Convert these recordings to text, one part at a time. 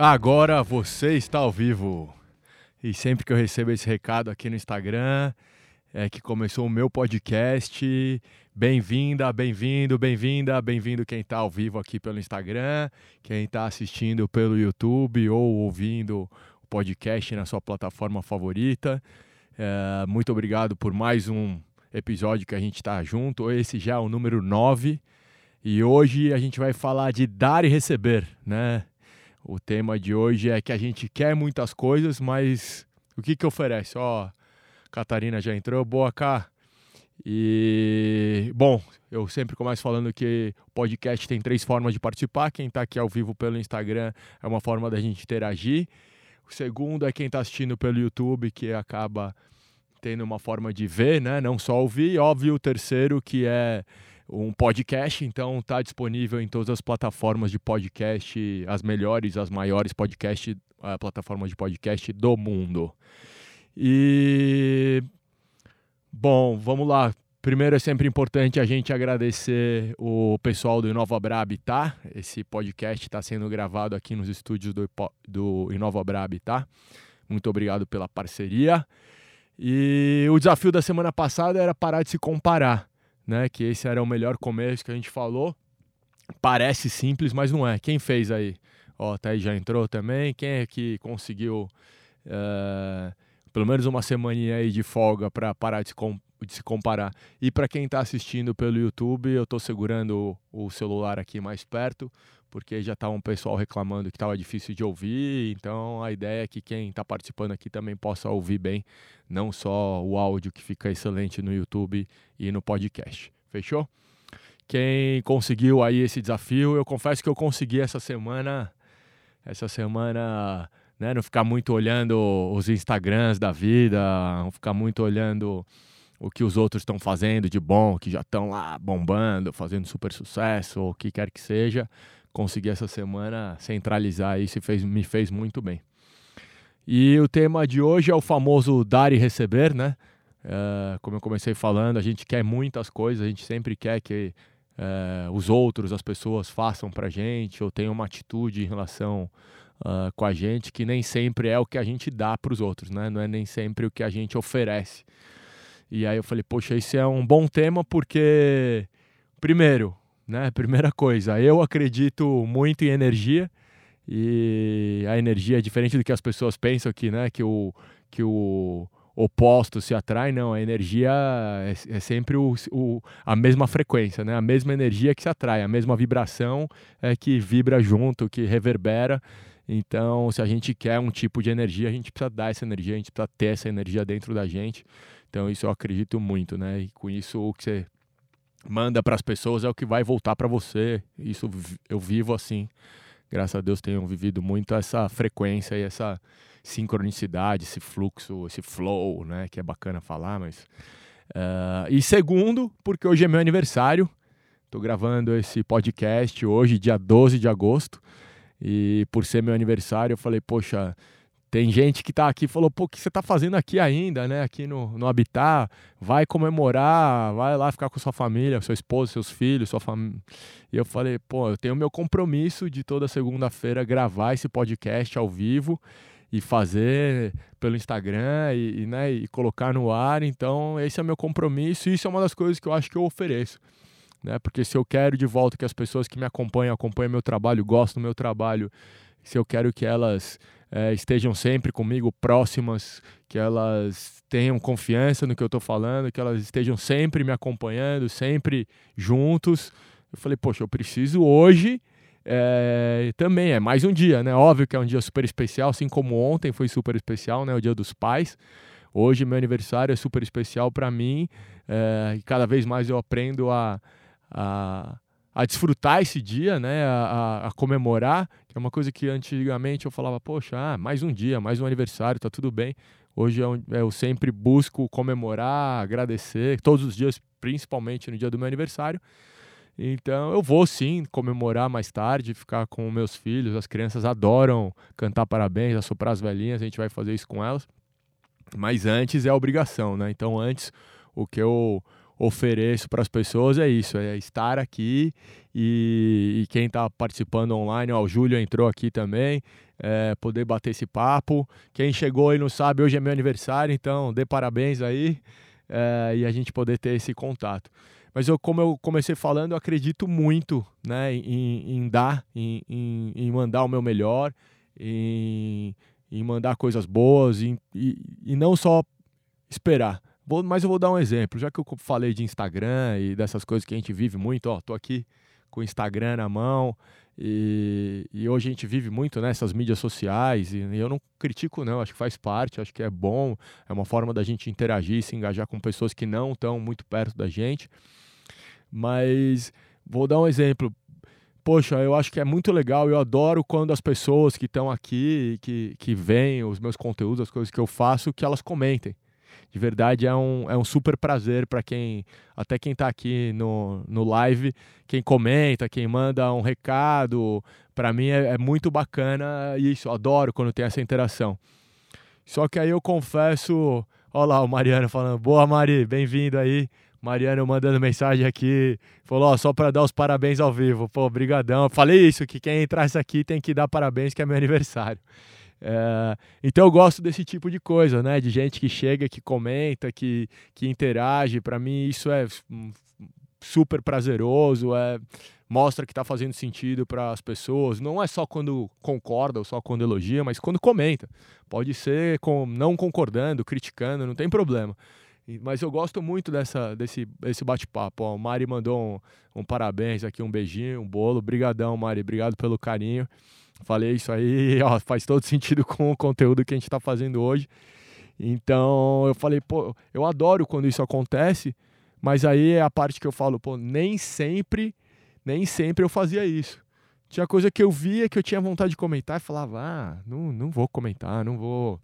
Agora você está ao vivo. E sempre que eu recebo esse recado aqui no Instagram, é que começou o meu podcast. Bem-vinda, bem-vindo, bem-vinda, bem-vindo quem está ao vivo aqui pelo Instagram, quem está assistindo pelo YouTube ou ouvindo o podcast na sua plataforma favorita. É, muito obrigado por mais um episódio que a gente está junto. Esse já é o número 9. E hoje a gente vai falar de dar e receber, né? O tema de hoje é que a gente quer muitas coisas, mas o que que oferece? Ó, Catarina já entrou, boa cá. E bom, eu sempre começo falando que o podcast tem três formas de participar. Quem está aqui ao vivo pelo Instagram é uma forma da gente interagir. O segundo é quem está assistindo pelo YouTube, que acaba tendo uma forma de ver, né? Não só ouvir. Óbvio, o terceiro que é um podcast, então está disponível em todas as plataformas de podcast, as melhores, as maiores podcast, uh, plataformas de podcast do mundo. E bom, vamos lá. Primeiro é sempre importante a gente agradecer o pessoal do Inova Habitat. Esse podcast está sendo gravado aqui nos estúdios do, do Inova Habitat. Muito obrigado pela parceria. E o desafio da semana passada era parar de se comparar né? Que esse era o melhor começo que a gente falou. Parece simples, mas não é. Quem fez aí? Ó, tá aí já entrou também. Quem é que conseguiu uh, pelo menos uma semaninha aí de folga para parar de se, de se, comparar? E para quem está assistindo pelo YouTube, eu estou segurando o, o celular aqui mais perto porque já estava um pessoal reclamando que estava difícil de ouvir. Então a ideia é que quem está participando aqui também possa ouvir bem, não só o áudio que fica excelente no YouTube e no podcast. Fechou? Quem conseguiu aí esse desafio, eu confesso que eu consegui essa semana, essa semana, né, não ficar muito olhando os Instagrams da vida, não ficar muito olhando o que os outros estão fazendo de bom, que já estão lá bombando, fazendo super sucesso, ou o que quer que seja consegui essa semana centralizar isso e fez, me fez muito bem. E o tema de hoje é o famoso dar e receber, né? Uh, como eu comecei falando, a gente quer muitas coisas, a gente sempre quer que uh, os outros, as pessoas façam pra gente ou tenham uma atitude em relação uh, com a gente que nem sempre é o que a gente dá para os outros, né? Não é nem sempre o que a gente oferece. E aí eu falei, poxa, isso é um bom tema porque, primeiro, né? Primeira coisa, eu acredito muito em energia e a energia é diferente do que as pessoas pensam aqui, né? Que o, que o oposto se atrai, não. A energia é, é sempre o, o, a mesma frequência, né? A mesma energia que se atrai, a mesma vibração é que vibra junto, que reverbera. Então, se a gente quer um tipo de energia, a gente precisa dar essa energia, a gente precisa ter essa energia dentro da gente. Então, isso eu acredito muito, né? E com isso, o que você manda para as pessoas é o que vai voltar para você. Isso eu vivo assim. Graças a Deus tenho vivido muito essa frequência e essa sincronicidade, esse fluxo, esse flow, né? Que é bacana falar, mas. Uh, e segundo, porque hoje é meu aniversário. Estou gravando esse podcast hoje, dia 12 de agosto. E por ser meu aniversário, eu falei, poxa, tem gente que está aqui e falou, pô, o que você está fazendo aqui ainda, né? Aqui no, no Habitat, vai comemorar, vai lá ficar com sua família, seu esposo, seus filhos, sua família. E eu falei, pô, eu tenho meu compromisso de toda segunda-feira gravar esse podcast ao vivo e fazer pelo Instagram e, e, né, e colocar no ar. Então, esse é meu compromisso e isso é uma das coisas que eu acho que eu ofereço. Né? Porque se eu quero de volta que as pessoas que me acompanham, acompanham meu trabalho, gostam do meu trabalho, se eu quero que elas é, estejam sempre comigo próximas, que elas tenham confiança no que eu estou falando, que elas estejam sempre me acompanhando, sempre juntos. Eu falei, poxa, eu preciso hoje é, também, é mais um dia, né? Óbvio que é um dia super especial, assim como ontem foi super especial, né? O Dia dos Pais. Hoje, meu aniversário é super especial para mim é, e cada vez mais eu aprendo a, a a desfrutar esse dia, né, a, a, comemorar, que é uma coisa que antigamente eu falava, poxa, ah, mais um dia, mais um aniversário, tá tudo bem. Hoje eu, eu sempre busco comemorar, agradecer, todos os dias, principalmente no dia do meu aniversário. Então eu vou sim comemorar mais tarde, ficar com meus filhos, as crianças adoram cantar parabéns, assoprar as velhinhas, a gente vai fazer isso com elas. Mas antes é obrigação, né? Então antes o que eu ofereço para as pessoas é isso, é estar aqui e, e quem está participando online, ó, o Júlio entrou aqui também, é, poder bater esse papo. Quem chegou e não sabe, hoje é meu aniversário, então dê parabéns aí é, e a gente poder ter esse contato. Mas eu, como eu comecei falando, eu acredito muito né, em, em dar, em, em, em, mandar o meu melhor, em, em mandar coisas boas e, e não só esperar. Vou, mas eu vou dar um exemplo, já que eu falei de Instagram e dessas coisas que a gente vive muito, ó, tô aqui com o Instagram na mão e, e hoje a gente vive muito nessas né, mídias sociais e, e, eu não critico não, acho que faz parte, acho que é bom, é uma forma da gente interagir, se engajar com pessoas que não estão muito perto da gente, mas vou dar um exemplo, poxa, eu acho que é muito legal, eu adoro quando as pessoas que estão aqui, que, que veem os meus conteúdos, as coisas que eu faço, que elas comentem de verdade é um, é um super prazer para quem, até quem está aqui no, no live, quem comenta, quem manda um recado, para mim é, é, muito bacana isso, adoro quando tem essa interação. Só que aí eu confesso, olha lá o Mariano falando, boa Mari, bem-vindo aí. Mariano mandando mensagem aqui, falou, ó, só para dar os parabéns ao vivo. Pô, brigadão. falei isso, que quem entrasse aqui tem que dar parabéns, que é meu aniversário. É, então eu gosto desse tipo de coisa, né? De gente que chega, que comenta, que, que interage. Para mim isso é super prazeroso, é, mostra que está fazendo sentido para as pessoas. Não é só quando concorda ou só quando elogia, mas quando comenta. Pode ser com, não concordando, criticando, não tem problema. Mas eu gosto muito dessa, desse, desse bate-papo. O Mari mandou um, um parabéns aqui, um beijinho, um bolo. Obrigadão, Mari. Obrigado pelo carinho. Falei isso aí, ó, faz todo sentido com o conteúdo que a gente está fazendo hoje. Então eu falei, pô, eu adoro quando isso acontece, mas aí é a parte que eu falo, pô, nem sempre, nem sempre eu fazia isso. Tinha coisa que eu via que eu tinha vontade de comentar e falava, ah, não, não vou comentar, não vou.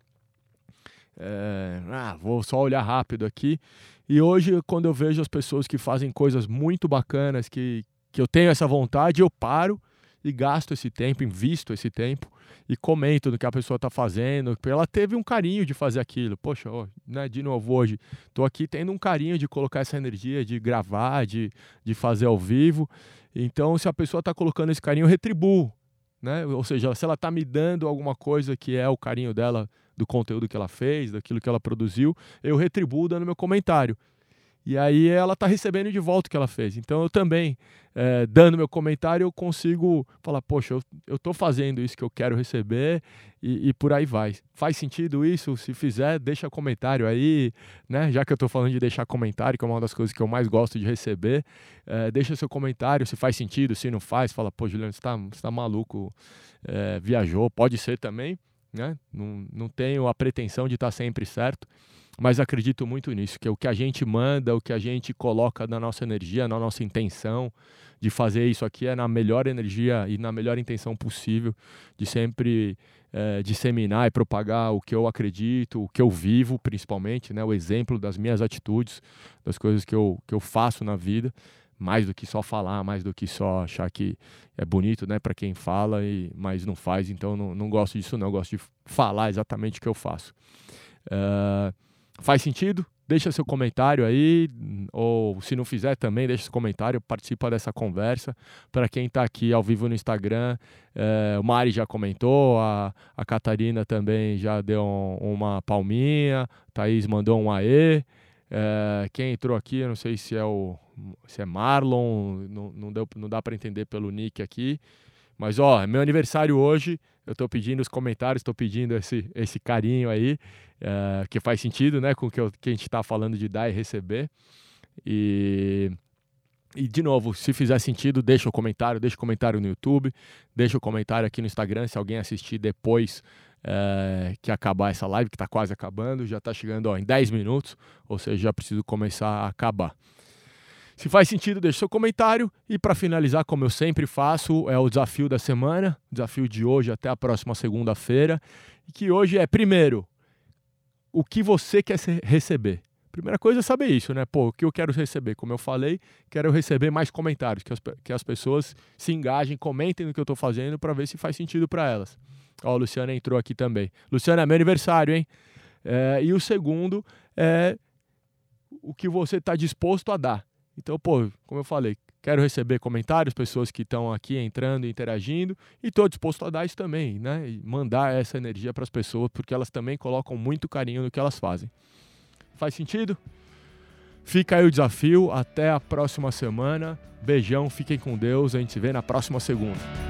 É, ah, vou só olhar rápido aqui. E hoje, quando eu vejo as pessoas que fazem coisas muito bacanas, que, que eu tenho essa vontade, eu paro e gasto esse tempo, invisto esse tempo e comento do que a pessoa está fazendo. Ela teve um carinho de fazer aquilo. Poxa, né, de novo hoje, estou aqui tendo um carinho de colocar essa energia, de gravar, de, de fazer ao vivo. Então, se a pessoa está colocando esse carinho, eu retribuo. Né? Ou seja, se ela está me dando alguma coisa que é o carinho dela do conteúdo que ela fez, daquilo que ela produziu, eu retribuo dando meu comentário. E aí ela está recebendo de volta o que ela fez. Então eu também, é, dando meu comentário, eu consigo falar, poxa, eu estou fazendo isso que eu quero receber e, e, por aí vai. Faz sentido isso? Se fizer, deixa comentário aí, né? Já que eu estou falando de deixar comentário, que é uma das coisas que eu mais gosto de receber, é, deixa seu comentário se faz sentido, se não faz, fala, pô, Juliano, você está tá maluco, é, viajou, pode ser também, né? Não, não tenho a pretensão de estar tá sempre certo mas acredito muito nisso, que é o que a gente manda, o que a gente coloca na nossa energia, na nossa intenção de fazer isso aqui é na melhor energia e na melhor intenção possível, de sempre é, disseminar e propagar o que eu acredito, o que eu vivo, principalmente, né, o exemplo das minhas atitudes, das coisas que eu, que eu faço na vida, mais do que só falar, mais do que só achar que é bonito né, para quem fala, e, mas não faz, então não, não gosto disso, não, eu gosto de falar exatamente o que eu faço. Uh, Faz sentido? Deixa seu comentário aí, ou se não fizer também, deixa seu comentário, participa dessa conversa. Para quem está aqui ao vivo no Instagram, é, o Mari já comentou, a, a Catarina também já deu um, uma palminha, Thaís mandou um aê. É, quem entrou aqui, eu não sei se é o se é Marlon, não, não, deu, não dá para entender pelo nick aqui. Mas ó, é meu aniversário hoje, eu estou pedindo os comentários, estou pedindo esse, esse carinho aí, uh, que faz sentido né, com o que, que a gente está falando de dar e receber. E, e, de novo, se fizer sentido, deixa o comentário, deixa o comentário no YouTube, deixa o comentário aqui no Instagram, se alguém assistir depois uh, que acabar essa live, que está quase acabando, já está chegando ó, em 10 minutos, ou seja, já preciso começar a acabar. Se faz sentido, deixe seu comentário. E para finalizar, como eu sempre faço, é o desafio da semana, desafio de hoje até a próxima segunda-feira. Que hoje é, primeiro, o que você quer receber. Primeira coisa é saber isso, né? Pô, o que eu quero receber? Como eu falei, quero receber mais comentários, que as, que as pessoas se engajem, comentem no que eu estou fazendo para ver se faz sentido para elas. Ó, a Luciana entrou aqui também. Luciana, é meu aniversário, hein? É, e o segundo é o que você está disposto a dar. Então, pô, como eu falei, quero receber comentários, pessoas que estão aqui entrando, interagindo, e estou disposto a dar isso também, né? E mandar essa energia para as pessoas, porque elas também colocam muito carinho no que elas fazem. Faz sentido? Fica aí o desafio. Até a próxima semana. Beijão, fiquem com Deus. A gente se vê na próxima segunda.